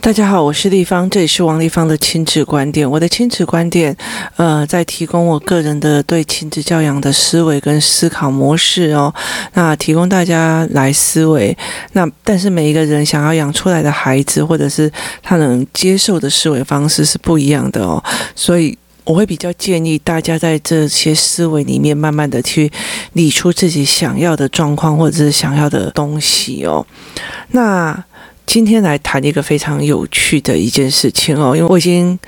大家好，我是丽芳，这里是王丽芳的亲子观点。我的亲子观点，呃，在提供我个人的对亲子教养的思维跟思考模式哦。那提供大家来思维。那但是每一个人想要养出来的孩子，或者是他能接受的思维方式是不一样的哦。所以我会比较建议大家在这些思维里面，慢慢的去理出自己想要的状况，或者是想要的东西哦。那。今天来谈一个非常有趣的一件事情哦，因为我已经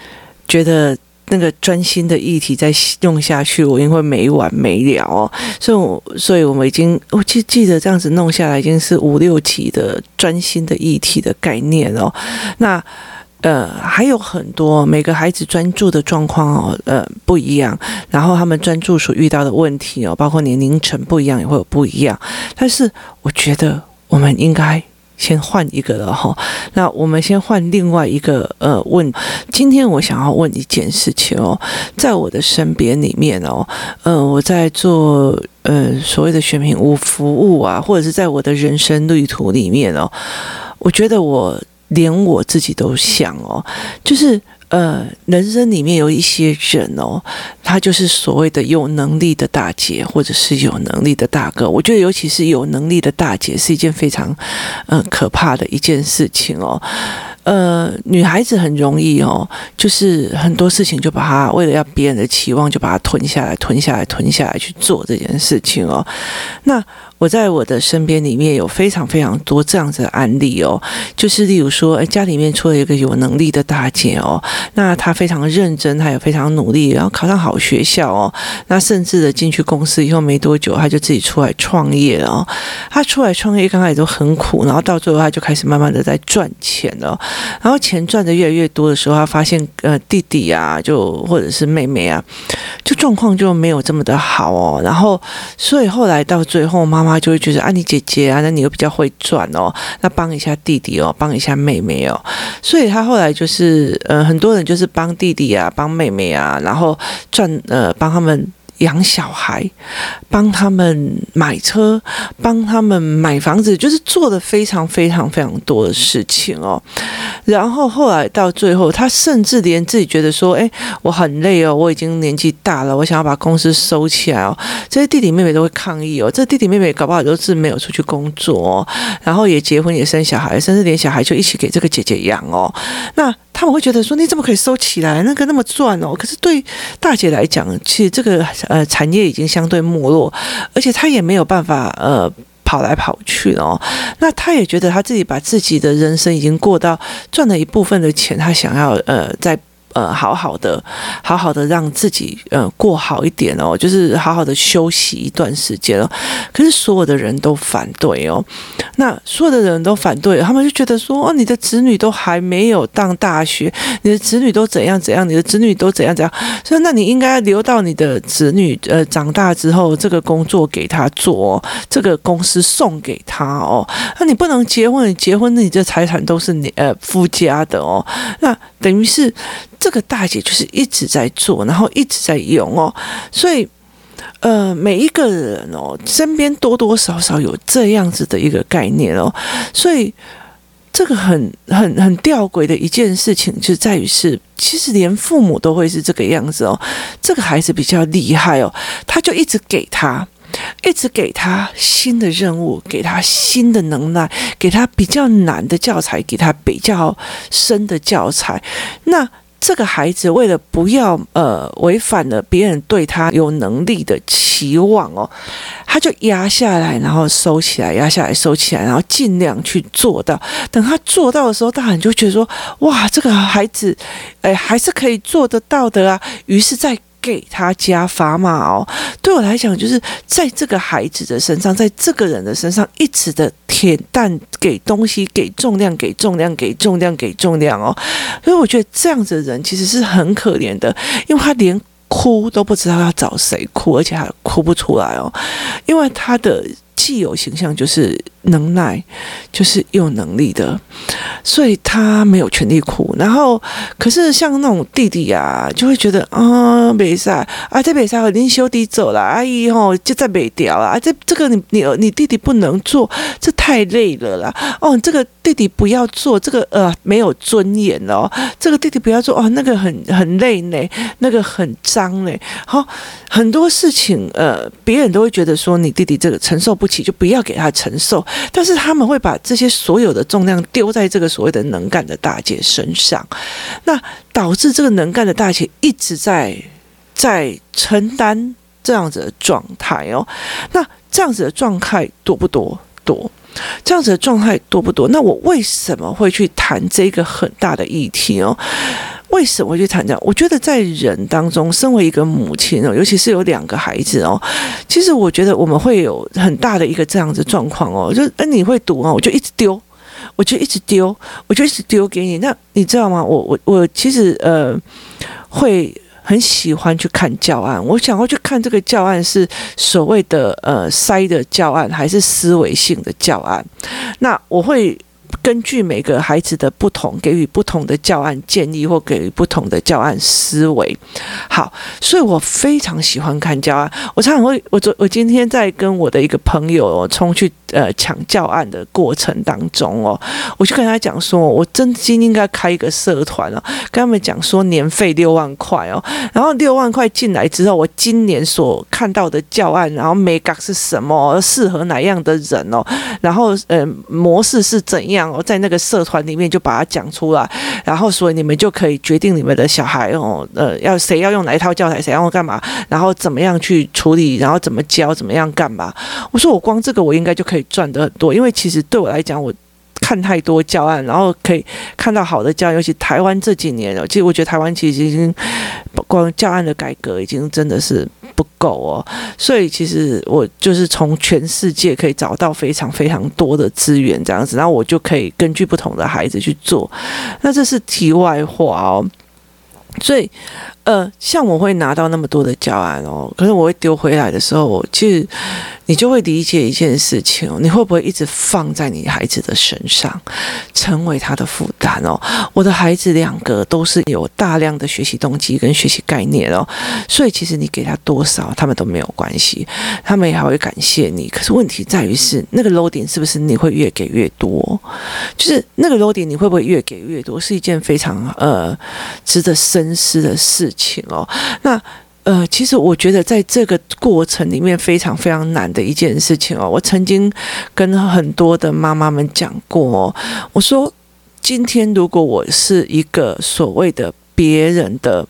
觉得那个专心的议题再用下去，我因为没完没了哦，所以我，所以我们已经，我记记得这样子弄下来，已经是五六集的专心的议题的概念哦。那呃，还有很多每个孩子专注的状况哦，呃，不一样，然后他们专注所遇到的问题哦，包括年龄层不一样，也会有不一样。但是，我觉得我们应该。先换一个了哈，那我们先换另外一个呃问。今天我想要问一件事情哦，在我的身边里面哦，呃，我在做呃所谓的选品屋服务啊，或者是在我的人生旅途里面哦，我觉得我连我自己都想哦，就是。呃，人生里面有一些人哦，他就是所谓的有能力的大姐，或者是有能力的大哥。我觉得，尤其是有能力的大姐，是一件非常呃可怕的一件事情哦。呃，女孩子很容易哦，就是很多事情就把她为了要别人的期望，就把它吞下来、吞下来、吞下来去做这件事情哦。那我在我的身边里面有非常非常多这样子的案例哦，就是例如说，哎，家里面出了一个有能力的大姐哦，那她非常认真，她也非常努力，然后考上好学校哦，那甚至的进去公司以后没多久，她就自己出来创业哦。她出来创业刚开始都很苦，然后到最后她就开始慢慢的在赚钱了，然后钱赚的越来越多的时候，她发现呃弟弟啊，就或者是妹妹啊，就状况就没有这么的好哦，然后所以后来到最后妈妈。妈就会觉得啊，你姐姐啊，那你又比较会赚哦，那帮一下弟弟哦，帮一下妹妹哦，所以他后来就是呃，很多人就是帮弟弟啊，帮妹妹啊，然后赚呃，帮他们。养小孩，帮他们买车，帮他们买房子，就是做的非常非常非常多的事情哦。然后后来到最后，他甚至连自己觉得说：“哎，我很累哦，我已经年纪大了，我想要把公司收起来哦。”这些弟弟妹妹都会抗议哦。这弟弟妹妹搞不好都是没有出去工作哦，然后也结婚也生小孩，甚至连小孩就一起给这个姐姐养哦。那。他们会觉得说，你怎么可以收起来？那个那么赚哦。可是对大姐来讲，其实这个呃产业已经相对没落，而且她也没有办法呃跑来跑去哦。那她也觉得她自己把自己的人生已经过到赚了一部分的钱，她想要呃在。呃，好好的，好好的让自己呃过好一点哦，就是好好的休息一段时间哦。可是所有的人都反对哦，那所有的人都反对，他们就觉得说，哦，你的子女都还没有上大学，你的子女都怎样怎样，你的子女都怎样怎样，所以那你应该留到你的子女呃长大之后，这个工作给他做，这个公司送给他哦。那你不能结婚，你结婚那你这财产都是你呃夫家的哦。那等于是。这个大姐就是一直在做，然后一直在用哦，所以呃，每一个人哦，身边多多少少有这样子的一个概念哦，所以这个很很很吊诡的一件事情就在于是，其实连父母都会是这个样子哦。这个孩子比较厉害哦，他就一直给他，一直给他新的任务，给他新的能耐，给他比较难的教材，给他比较深的教材，那。这个孩子为了不要呃违反了别人对他有能力的期望哦，他就压下来，然后收起来，压下来，收起来，然后尽量去做到。等他做到的时候，大人就觉得说：“哇，这个孩子，哎，还是可以做得到的啊。”于是，在给他加砝码哦，对我来讲，就是在这个孩子的身上，在这个人的身上，一直的舔蛋给东西，给重量，给重量，给重量，给重量哦。所以我觉得这样子的人其实是很可怜的，因为他连哭都不知道要找谁哭，而且还哭不出来哦，因为他的既有形象就是能耐，就是有能力的，所以他没有权利哭。然后，可是像那种弟弟啊，就会觉得啊，没事啊，这没事，我拎兄弟走了，阿姨吼就在北调啊，这这个你你你弟弟不能做，这太累了啦。哦，这个弟弟不要做，这个呃没有尊严哦，这个弟弟不要做哦，那个很很累呢，那个很脏呢。好，很多事情呃，别人都会觉得说你弟弟这个承受不就不要给他承受。但是他们会把这些所有的重量丢在这个所谓的能干的大姐身上，那导致这个能干的大姐一直在在承担这样子的状态哦。那这样子的状态多不多？多。这样子的状态多不多？那我为什么会去谈这个很大的议题哦？为什么会去谈这样？我觉得在人当中，身为一个母亲哦，尤其是有两个孩子哦，其实我觉得我们会有很大的一个这样子状况哦，就哎，你会读啊，我就一直丢，我就一直丢，我就一直丢给你。那你知道吗？我我我其实呃会。很喜欢去看教案，我想要去看这个教案是所谓的呃塞的教案，还是思维性的教案？那我会。根据每个孩子的不同，给予不同的教案建议，或给予不同的教案思维。好，所以我非常喜欢看教案。我常常会，我昨我今天在跟我的一个朋友哦，冲去呃抢教案的过程当中哦，我就跟他讲说，我真心应该开一个社团哦，跟他们讲说年费六万块哦，然后六万块进来之后，我今年所看到的教案，然后每个是什么，适合哪样的人哦，然后呃模式是怎样。然后在那个社团里面就把它讲出来，然后所以你们就可以决定你们的小孩哦，呃，要谁要用哪一套教材，谁要用干嘛，然后怎么样去处理，然后怎么教，怎么样干嘛。我说我光这个我应该就可以赚得很多，因为其实对我来讲，我看太多教案，然后可以看到好的教案，尤其台湾这几年哦，其实我觉得台湾其实已经光教案的改革已经真的是。不够哦，所以其实我就是从全世界可以找到非常非常多的资源，这样子，然后我就可以根据不同的孩子去做。那这是题外话哦，所以。呃，像我会拿到那么多的教案哦，可是我会丢回来的时候，我其实你就会理解一件事情哦，你会不会一直放在你孩子的身上，成为他的负担哦？我的孩子两个都是有大量的学习动机跟学习概念哦，所以其实你给他多少，他们都没有关系，他们也还会感谢你。可是问题在于是那个 low 点是不是你会越给越多？就是那个 low 点你会不会越给越多，是一件非常呃值得深思的事。情哦，那呃，其实我觉得在这个过程里面非常非常难的一件事情哦。我曾经跟很多的妈妈们讲过哦，我说今天如果我是一个所谓的别人的。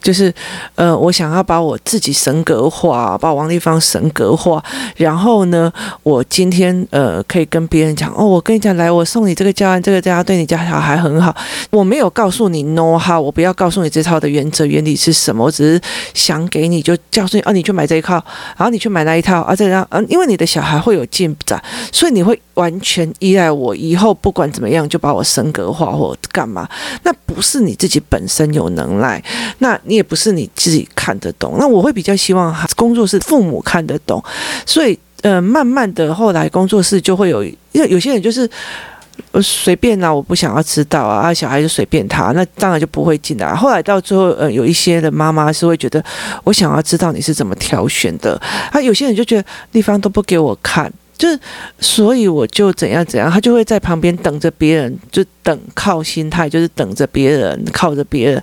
就是，呃，我想要把我自己神格化，把王丽芳神格化，然后呢，我今天呃可以跟别人讲，哦，我跟你讲，来，我送你这个教案，这个教案对你家小孩很好。我没有告诉你 no 哈我不要告诉你这套的原则原理是什么，我只是想给你就告诉你，哦，你去买这一套，然后你去买那一套，啊，这样，嗯，因为你的小孩会有进展，所以你会完全依赖我，以后不管怎么样就把我神格化或干嘛，那不是你自己本身有能耐，那。你也不是你自己看得懂，那我会比较希望工作室父母看得懂，所以呃，慢慢的后来工作室就会有，因为有些人就是随便啊，我不想要知道啊，小孩就随便他，那当然就不会进来。后来到最后，呃，有一些的妈妈是会觉得，我想要知道你是怎么挑选的，啊，有些人就觉得地方都不给我看。就，所以我就怎样怎样，他就会在旁边等着别人，就等靠心态，就是等着别人，靠着别人。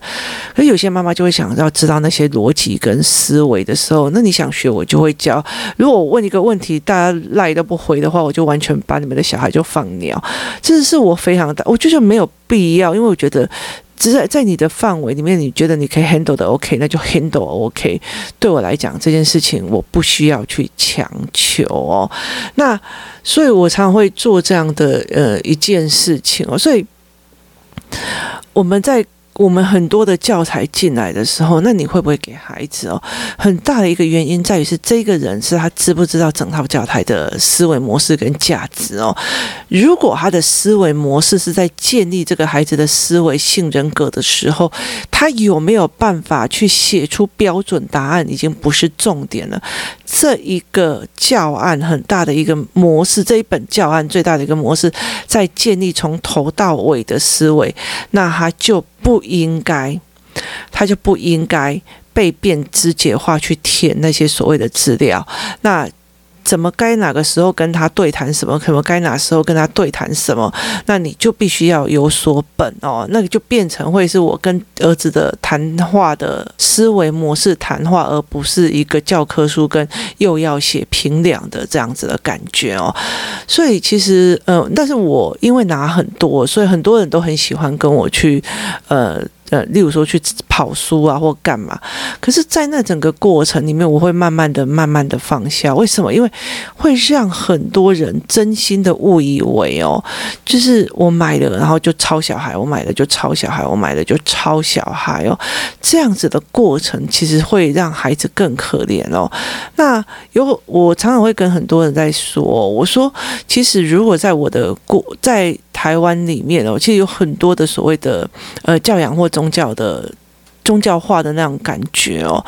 可有些妈妈就会想要知道那些逻辑跟思维的时候，那你想学，我就会教。如果我问一个问题，大家赖都不回的话，我就完全把你们的小孩就放鸟。这是我非常大，我就是没有必要，因为我觉得。只是在你的范围里面，你觉得你可以 handle 的 OK，那就 handle OK。对我来讲，这件事情我不需要去强求哦。那所以，我常常会做这样的呃一件事情哦。所以我们在我们很多的教材进来的时候，那你会不会给孩子哦？很大的一个原因在于是这个人是他知不知道整套教材的思维模式跟价值哦？如果他的思维模式是在建立这个孩子的思维性人格的时候，他有没有办法去写出标准答案，已经不是重点了。这一个教案很大的一个模式，这一本教案最大的一个模式，在建立从头到尾的思维，那他就。不应该，他就不应该被变肢解化去填那些所谓的资料。那怎么该哪个时候跟他对谈什么？可能该哪时候跟他对谈什么？那你就必须要有所本哦。那个就变成会是我跟儿子的谈话的思维模式谈话，而不是一个教科书跟又要写评量的这样子的感觉哦。所以其实，呃，但是我因为拿很多，所以很多人都很喜欢跟我去，呃。呃，例如说去跑书啊，或干嘛，可是，在那整个过程里面，我会慢慢的、慢慢的放下。为什么？因为会让很多人真心的误以为哦，就是我买了，然后就抄小孩；我买了就抄小孩；我买了就抄小孩哦。这样子的过程，其实会让孩子更可怜哦。那有我常常会跟很多人在说，我说，其实如果在我的过在。台湾里面哦，其实有很多的所谓的呃教养或宗教的宗教化的那种感觉哦。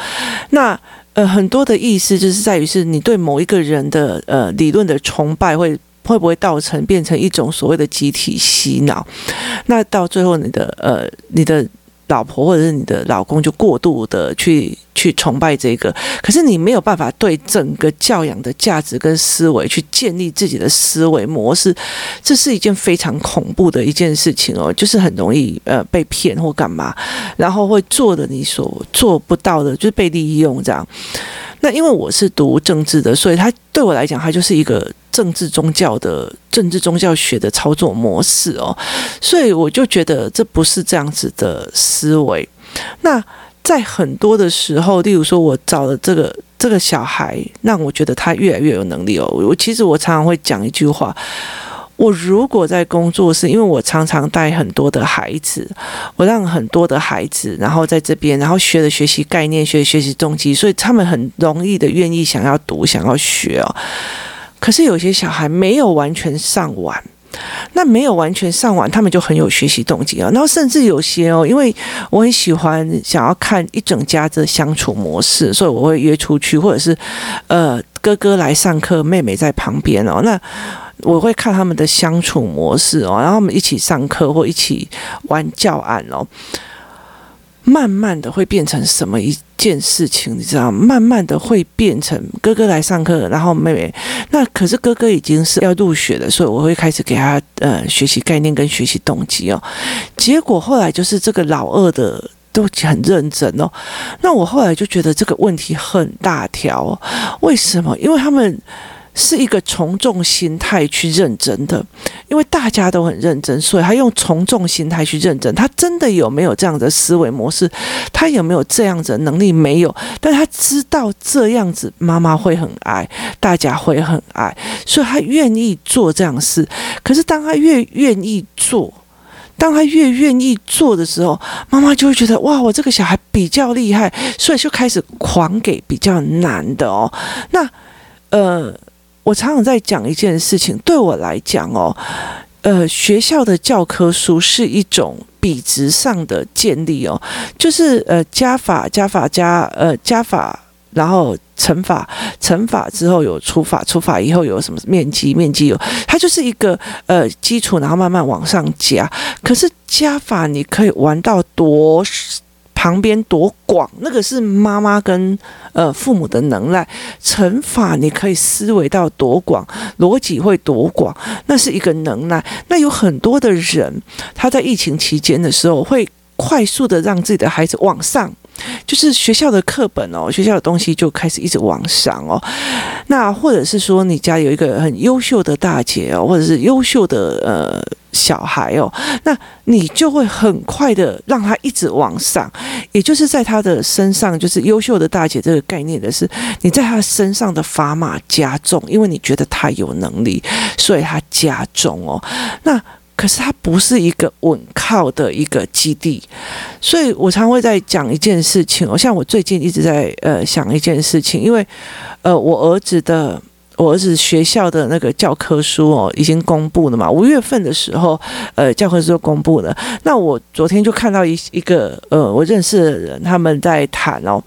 那呃很多的意思就是在于是你对某一个人的呃理论的崇拜会会不会造成变成一种所谓的集体洗脑？那到最后你的呃你的。老婆或者是你的老公就过度的去去崇拜这个，可是你没有办法对整个教养的价值跟思维去建立自己的思维模式，这是一件非常恐怖的一件事情哦，就是很容易呃被骗或干嘛，然后会做的你所做不到的，就是被利用这样。那因为我是读政治的，所以他对我来讲，他就是一个政治宗教的政治宗教学的操作模式哦，所以我就觉得这不是这样子的思维。那在很多的时候，例如说我找了这个这个小孩，让我觉得他越来越有能力哦。我其实我常常会讲一句话。我如果在工作室，因为我常常带很多的孩子，我让很多的孩子，然后在这边，然后学了学习概念，学学习动机，所以他们很容易的愿意想要读，想要学哦。可是有些小孩没有完全上完，那没有完全上完，他们就很有学习动机啊。然后甚至有些哦，因为我很喜欢想要看一整家的相处模式，所以我会约出去，或者是呃哥哥来上课，妹妹在旁边哦，那。我会看他们的相处模式哦，然后我们一起上课或一起玩教案哦，慢慢的会变成什么一件事情，你知道？慢慢的会变成哥哥来上课，然后妹妹，那可是哥哥已经是要入学了，所以我会开始给他呃学习概念跟学习动机哦。结果后来就是这个老二的都很认真哦，那我后来就觉得这个问题很大条哦，为什么？因为他们。是一个从众心态去认真的，因为大家都很认真，所以他用从众心态去认真。他真的有没有这样的思维模式？他有没有这样子的能力？没有，但他知道这样子妈妈会很爱，大家会很爱，所以他愿意做这样事。可是当他越愿意做，当他越愿意做的时候，妈妈就会觉得哇，我这个小孩比较厉害，所以就开始狂给比较难的哦。那呃。我常常在讲一件事情，对我来讲哦，呃，学校的教科书是一种比值上的建立哦，就是呃加法加法加呃加法，然后乘法乘法之后有除法，除法以后有什么面积面积有，它就是一个呃基础，然后慢慢往上加。可是加法你可以玩到多？旁边多广，那个是妈妈跟呃父母的能耐。乘法你可以思维到多广，逻辑会多广，那是一个能耐。那有很多的人，他在疫情期间的时候，会快速的让自己的孩子往上。就是学校的课本哦，学校的东西就开始一直往上哦。那或者是说，你家有一个很优秀的大姐哦，或者是优秀的呃小孩哦，那你就会很快的让他一直往上。也就是在他的身上，就是优秀的大姐这个概念的是，你在他身上的砝码加重，因为你觉得他有能力，所以他加重哦。那。可是他不是一个稳靠的一个基地，所以我常会在讲一件事情哦，像我最近一直在呃想一件事情，因为呃我儿子的。我儿子学校的那个教科书哦，已经公布了嘛。五月份的时候，呃，教科书就公布了。那我昨天就看到一一个呃，我认识的人他们在谈哦，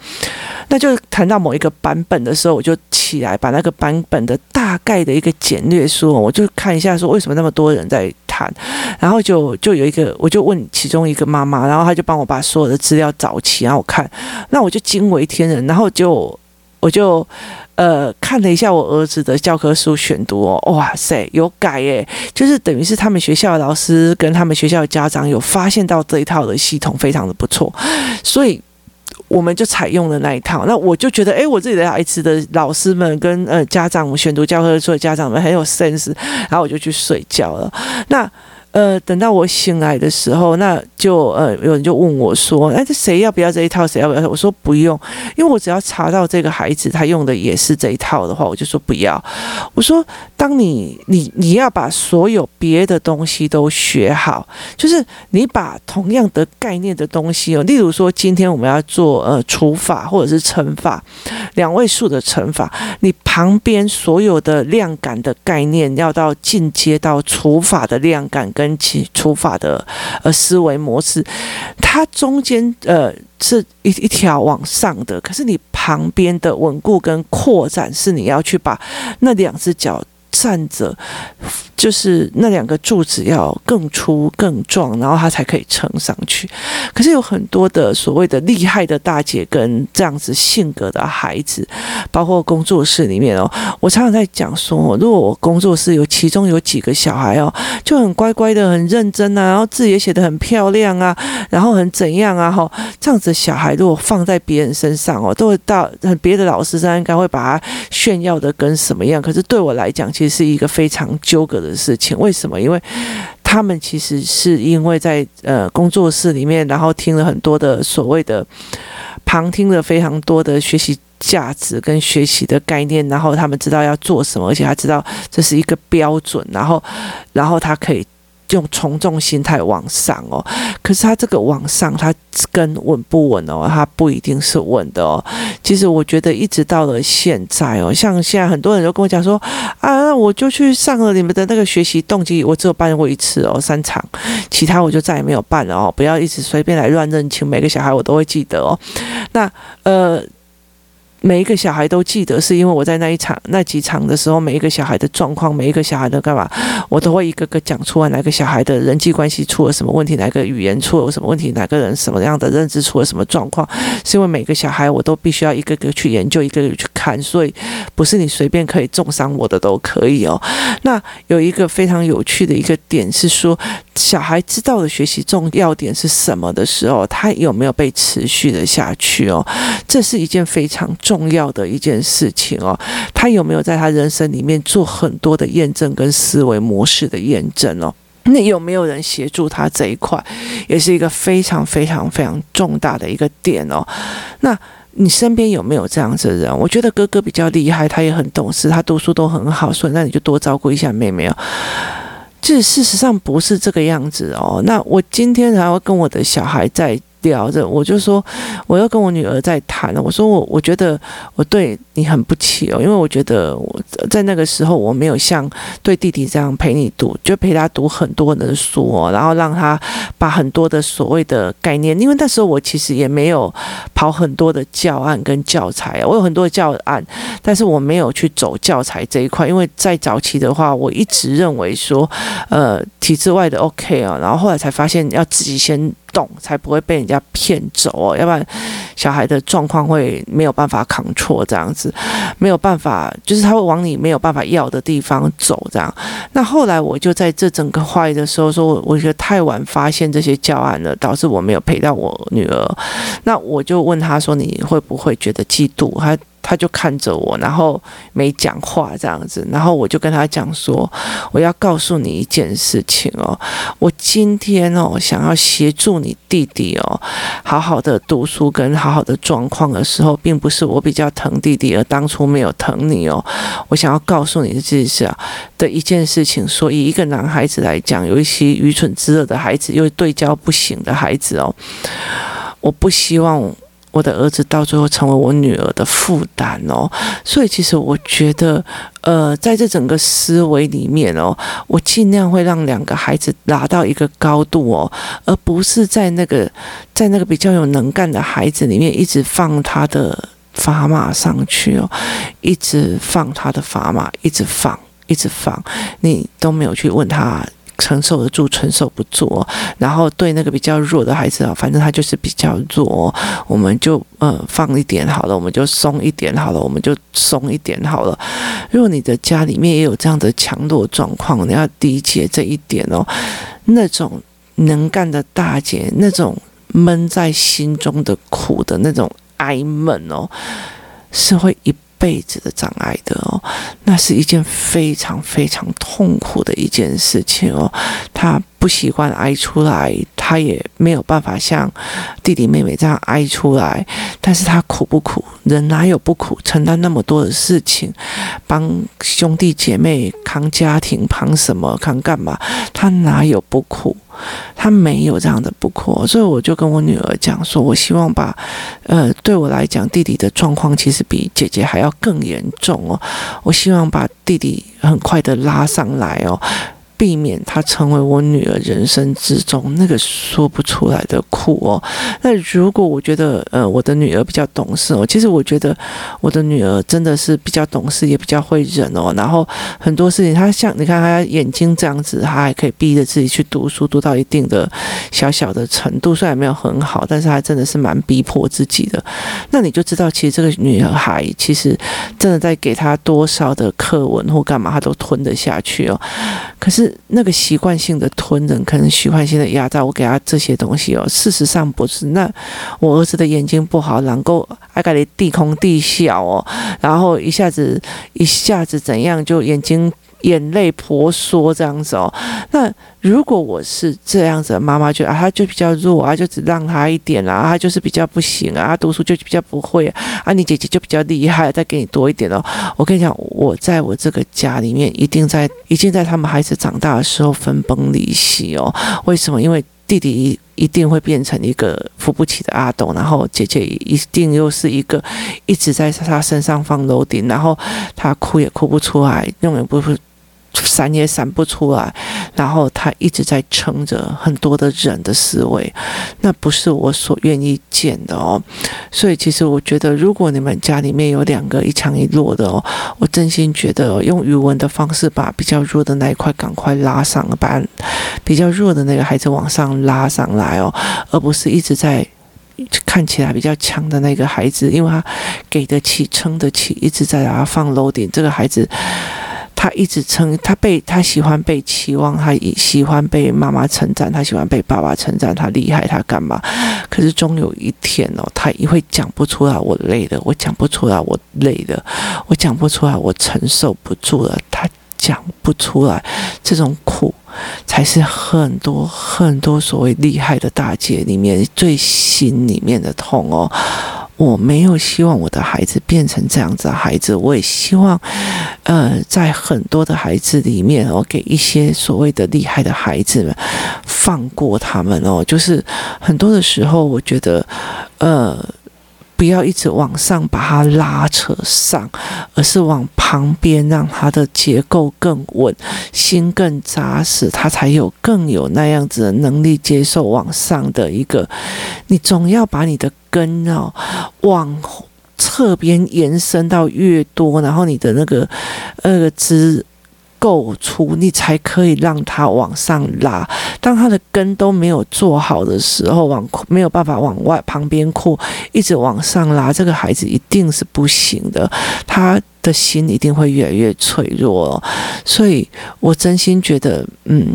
那就谈到某一个版本的时候，我就起来把那个版本的大概的一个简略说，我就看一下说为什么那么多人在谈，然后就就有一个，我就问其中一个妈妈，然后她就帮我把所有的资料找齐，然后我看，那我就惊为天人，然后就我就。呃，看了一下我儿子的教科书选读哦，哇塞，有改耶，就是等于是他们学校的老师跟他们学校的家长有发现到这一套的系统非常的不错，所以我们就采用了那一套。那我就觉得，哎，我自己的孩子的老师们跟呃家长选读教科书的家长们很有 sense，然后我就去睡觉了。那。呃，等到我醒来的时候，那就呃，有人就问我说：“哎，这谁要不要这一套？谁要不要？”我说：“不用，因为我只要查到这个孩子他用的也是这一套的话，我就说不要。”我说：“当你你你要把所有别的东西都学好，就是你把同样的概念的东西哦，例如说今天我们要做呃除法或者是乘法，两位数的乘法，你旁边所有的量感的概念要到进阶到除法的量感跟。跟其除法的呃思维模式，它中间呃是一一条往上的，可是你旁边的稳固跟扩展是你要去把那两只脚站着。就是那两个柱子要更粗更壮，然后它才可以撑上去。可是有很多的所谓的厉害的大姐跟这样子性格的孩子，包括工作室里面哦，我常常在讲说，如果我工作室有其中有几个小孩哦，就很乖乖的、很认真啊，然后字也写得很漂亮啊，然后很怎样啊，哈，这样子小孩如果放在别人身上哦，都会到别的老师上应该会把他炫耀的跟什么样。可是对我来讲，其实是一个非常纠葛的事情，为什么？因为他们其实是因为在呃工作室里面，然后听了很多的所谓的旁听了非常多的学习价值跟学习的概念，然后他们知道要做什么，而且他知道这是一个标准，然后然后他可以。用从众心态往上哦，可是他这个往上，他跟稳不稳哦？他不一定是稳的哦。其实我觉得一直到了现在哦，像现在很多人都跟我讲说啊，那我就去上了你们的那个学习动机，我只有办过一次哦，三场，其他我就再也没有办了哦。不要一直随便来乱认亲，每个小孩我都会记得哦。那呃。每一个小孩都记得，是因为我在那一场、那几场的时候，每一个小孩的状况，每一个小孩的干嘛，我都会一个个讲出来。哪个小孩的人际关系出了什么问题？哪个语言出了什么问题？哪个人什么样的认知出了什么状况？是因为每个小孩我都必须要一个个去研究，一个个去看，所以不是你随便可以重伤我的都可以哦。那有一个非常有趣的一个点是说，小孩知道的学习重要点是什么的时候，他有没有被持续的下去哦？这是一件非常重。重要的一件事情哦，他有没有在他人生里面做很多的验证跟思维模式的验证哦？那有没有人协助他这一块，也是一个非常非常非常重大的一个点哦。那你身边有没有这样子的人？我觉得哥哥比较厉害，他也很懂事，他读书都很好，所以那你就多照顾一下妹妹哦。这事实上不是这个样子哦。那我今天还要跟我的小孩在。聊着，我就说，我要跟我女儿在谈了。我说我我觉得我对你很不起哦，因为我觉得我在那个时候我没有像对弟弟这样陪你读，就陪他读很多的书，然后让他把很多的所谓的概念，因为那时候我其实也没有跑很多的教案跟教材，我有很多教案，但是我没有去走教材这一块，因为在早期的话，我一直认为说，呃，体制外的 OK 啊，然后后来才发现要自己先。懂才不会被人家骗走哦，要不然小孩的状况会没有办法扛错这样子，没有办法，就是他会往你没有办法要的地方走这样。那后来我就在这整个坏的时候说，我觉得太晚发现这些教案了，导致我没有陪到我女儿。那我就问他说：“你会不会觉得嫉妒？”他他就看着我，然后没讲话这样子，然后我就跟他讲说，我要告诉你一件事情哦，我今天哦想要协助你弟弟哦，好好的读书跟好好的状况的时候，并不是我比较疼弟弟，而当初没有疼你哦。我想要告诉你的这是啊的一件事情，所以一个男孩子来讲，有一些愚蠢之恶的孩子，又对焦不行的孩子哦，我不希望。我的儿子到最后成为我女儿的负担哦，所以其实我觉得，呃，在这整个思维里面哦，我尽量会让两个孩子达到一个高度哦，而不是在那个在那个比较有能干的孩子里面一直放他的砝码上去哦，一直放他的砝码，一直放，一直放，你都没有去问他。承受得住，承受不住。然后对那个比较弱的孩子啊，反正他就是比较弱，我们就呃放一点好了，我们就松一点好了，我们就松一点好了。如果你的家里面也有这样的强弱状况，你要理解这一点哦。那种能干的大姐，那种闷在心中的苦的那种哀闷哦，是会一。辈子的障碍的哦，那是一件非常非常痛苦的一件事情哦。他不习惯挨出来，他也没有办法像弟弟妹妹这样挨出来。但是他苦不苦？人哪有不苦？承担那么多的事情，帮兄弟姐妹扛家庭，扛什么？扛干嘛？他哪有不苦？他没有这样的不苦，所以我就跟我女儿讲说，我希望把，呃，对我来讲，弟弟的状况其实比姐姐还要更严重哦。我希望把弟弟很快的拉上来哦。避免她成为我女儿人生之中那个说不出来的苦哦。那如果我觉得呃我的女儿比较懂事哦，其实我觉得我的女儿真的是比较懂事，也比较会忍哦。然后很多事情，她像你看她眼睛这样子，她还可以逼着自己去读书，读到一定的小小的程度，虽然没有很好，但是她真的是蛮逼迫自己的。那你就知道，其实这个女孩其实真的在给她多少的课文或干嘛，她都吞得下去哦。可是。那个习惯性的吞忍，可能习惯性的压榨，我给他这些东西哦。事实上不是，那我儿子的眼睛不好，能够爱给你地空地小哦，然后一下子一下子怎样，就眼睛。眼泪婆娑这样子哦，那如果我是这样子妈妈，觉得啊，他就比较弱啊，就只让他一点啊，他就是比较不行啊，他读书就比较不会啊，你姐姐就比较厉害，再给你多一点哦。我跟你讲，我在我这个家里面，一定在，一定在他们孩子长大的时候分崩离析哦。为什么？因为弟弟一定会变成一个扶不起的阿斗，然后姐姐一定又是一个一直在他身上放楼顶然后他哭也哭不出来，永远不会。闪也闪不出来，然后他一直在撑着很多的人的思维，那不是我所愿意见的哦。所以其实我觉得，如果你们家里面有两个一强一弱的哦，我真心觉得用语文的方式把比较弱的那一块赶快拉上，把比较弱的那个孩子往上拉上来哦，而不是一直在看起来比较强的那个孩子，因为他给得起、撑得起，一直在给他放 loading，这个孩子。他一直称他被他喜欢被期望，他喜欢被妈妈称赞，他喜欢被爸爸称赞，他厉害，他干嘛？可是终有一天哦，他也会讲不出来，我累了，我讲不出来，我累了，我讲不出来，我承受不住了。他讲不出来，这种苦才是很多很多所谓厉害的大姐里面最心里面的痛哦。我没有希望我的孩子变成这样子的孩子，我也希望，呃，在很多的孩子里面，我给一些所谓的厉害的孩子们放过他们哦。就是很多的时候，我觉得，呃。不要一直往上把它拉扯上，而是往旁边让它的结构更稳，心更扎实，它才有更有那样子的能力接受往上的一个。你总要把你的根哦往侧边延伸到越多，然后你的那个呃枝。够粗，你才可以让他往上拉。当他的根都没有做好的时候，往没有办法往外旁边扩，一直往上拉，这个孩子一定是不行的。他的心一定会越来越脆弱。所以我真心觉得，嗯，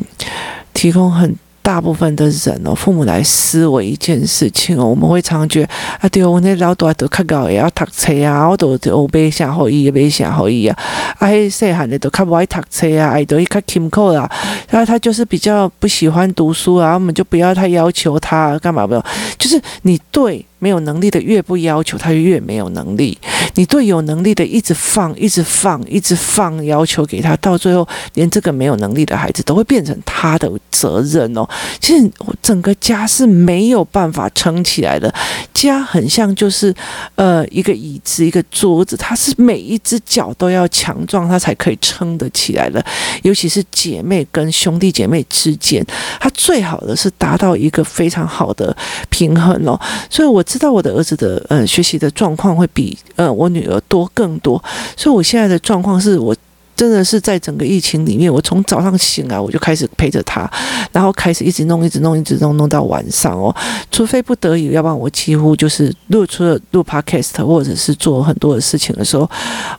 提供很大部分的人哦，父母来思维一件事情哦，我们会常觉啊，对，我那老大都较高，也要读册啊，我都都没啥好意，也没啥好意啊，啊，细汉的都较不爱读册啊，爱都较勤苦啦，然后他就是比较不喜欢读书啊，我们就不要太要求他干嘛不要，就是你对。没有能力的越不要求，他越没有能力。你对有能力的一直放，一直放，一直放要求给他，到最后连这个没有能力的孩子都会变成他的责任哦。其实整个家是没有办法撑起来的，家很像就是呃一个椅子，一个桌子，它是每一只脚都要强壮，它才可以撑得起来的。尤其是姐妹跟兄弟姐妹之间，它最好的是达到一个非常好的平衡哦。所以我。知道我的儿子的嗯学习的状况会比呃我女儿多更多，所以我现在的状况是我。真的是在整个疫情里面，我从早上醒来我就开始陪着他，然后开始一直弄，一直弄，一直弄，弄到晚上哦。除非不得已，要不然我几乎就是录出了录 podcast 或者是做很多的事情的时候，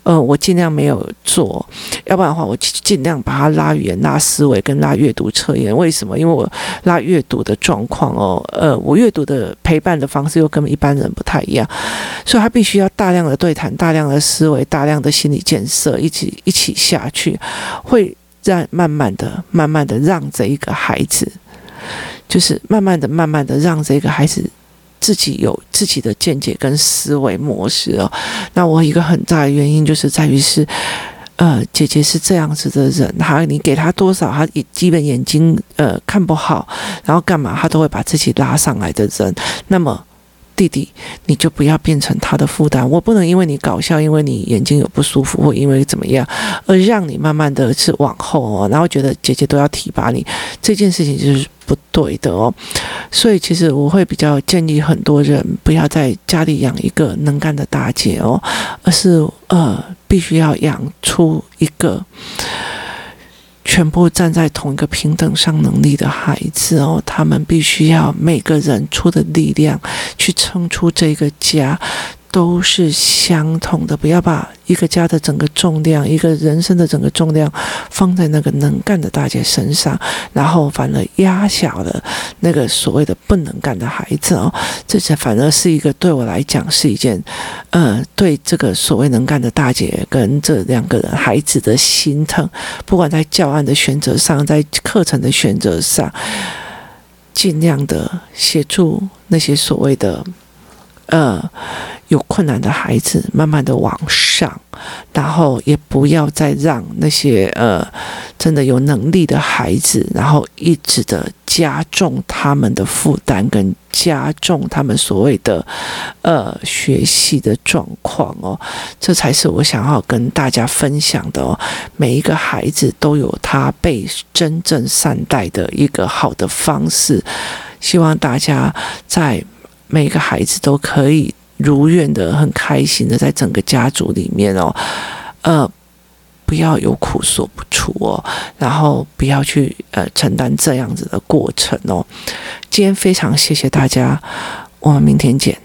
呃，我尽量没有做。要不然的话，我尽量把他拉语言、拉思维跟拉阅读测验。为什么？因为我拉阅读的状况哦，呃，我阅读的陪伴的方式又跟一般人不太一样，所以他必须要大量的对谈、大量的思维、大量的心理建设，一起一起。下去，会让慢慢的、慢慢的让这一个孩子，就是慢慢的、慢慢的让这个孩子自己有自己的见解跟思维模式哦。那我一个很大的原因就是在于是，呃，姐姐是这样子的人，他你给他多少，他基本眼睛呃看不好，然后干嘛他都会把自己拉上来的人，那么。弟弟，你就不要变成他的负担。我不能因为你搞笑，因为你眼睛有不舒服，或因为怎么样，而让你慢慢的是往后哦，然后觉得姐姐都要提拔你，这件事情就是不对的哦。所以其实我会比较建议很多人不要在家里养一个能干的大姐哦，而是呃，必须要养出一个。全部站在同一个平等上能力的孩子哦，他们必须要每个人出的力量去撑出这个家。都是相同的，不要把一个家的整个重量，一个人生的整个重量放在那个能干的大姐身上，然后反而压小了那个所谓的不能干的孩子哦，这才反而是一个对我来讲是一件，呃，对这个所谓能干的大姐跟这两个人孩子的心疼，不管在教案的选择上，在课程的选择上，尽量的协助那些所谓的。呃，有困难的孩子慢慢的往上，然后也不要再让那些呃真的有能力的孩子，然后一直的加重他们的负担，跟加重他们所谓的呃学习的状况哦，这才是我想要跟大家分享的哦。每一个孩子都有他被真正善待的一个好的方式，希望大家在。每个孩子都可以如愿的、很开心的，在整个家族里面哦，呃，不要有苦说不出哦，然后不要去呃承担这样子的过程哦。今天非常谢谢大家，我们明天见。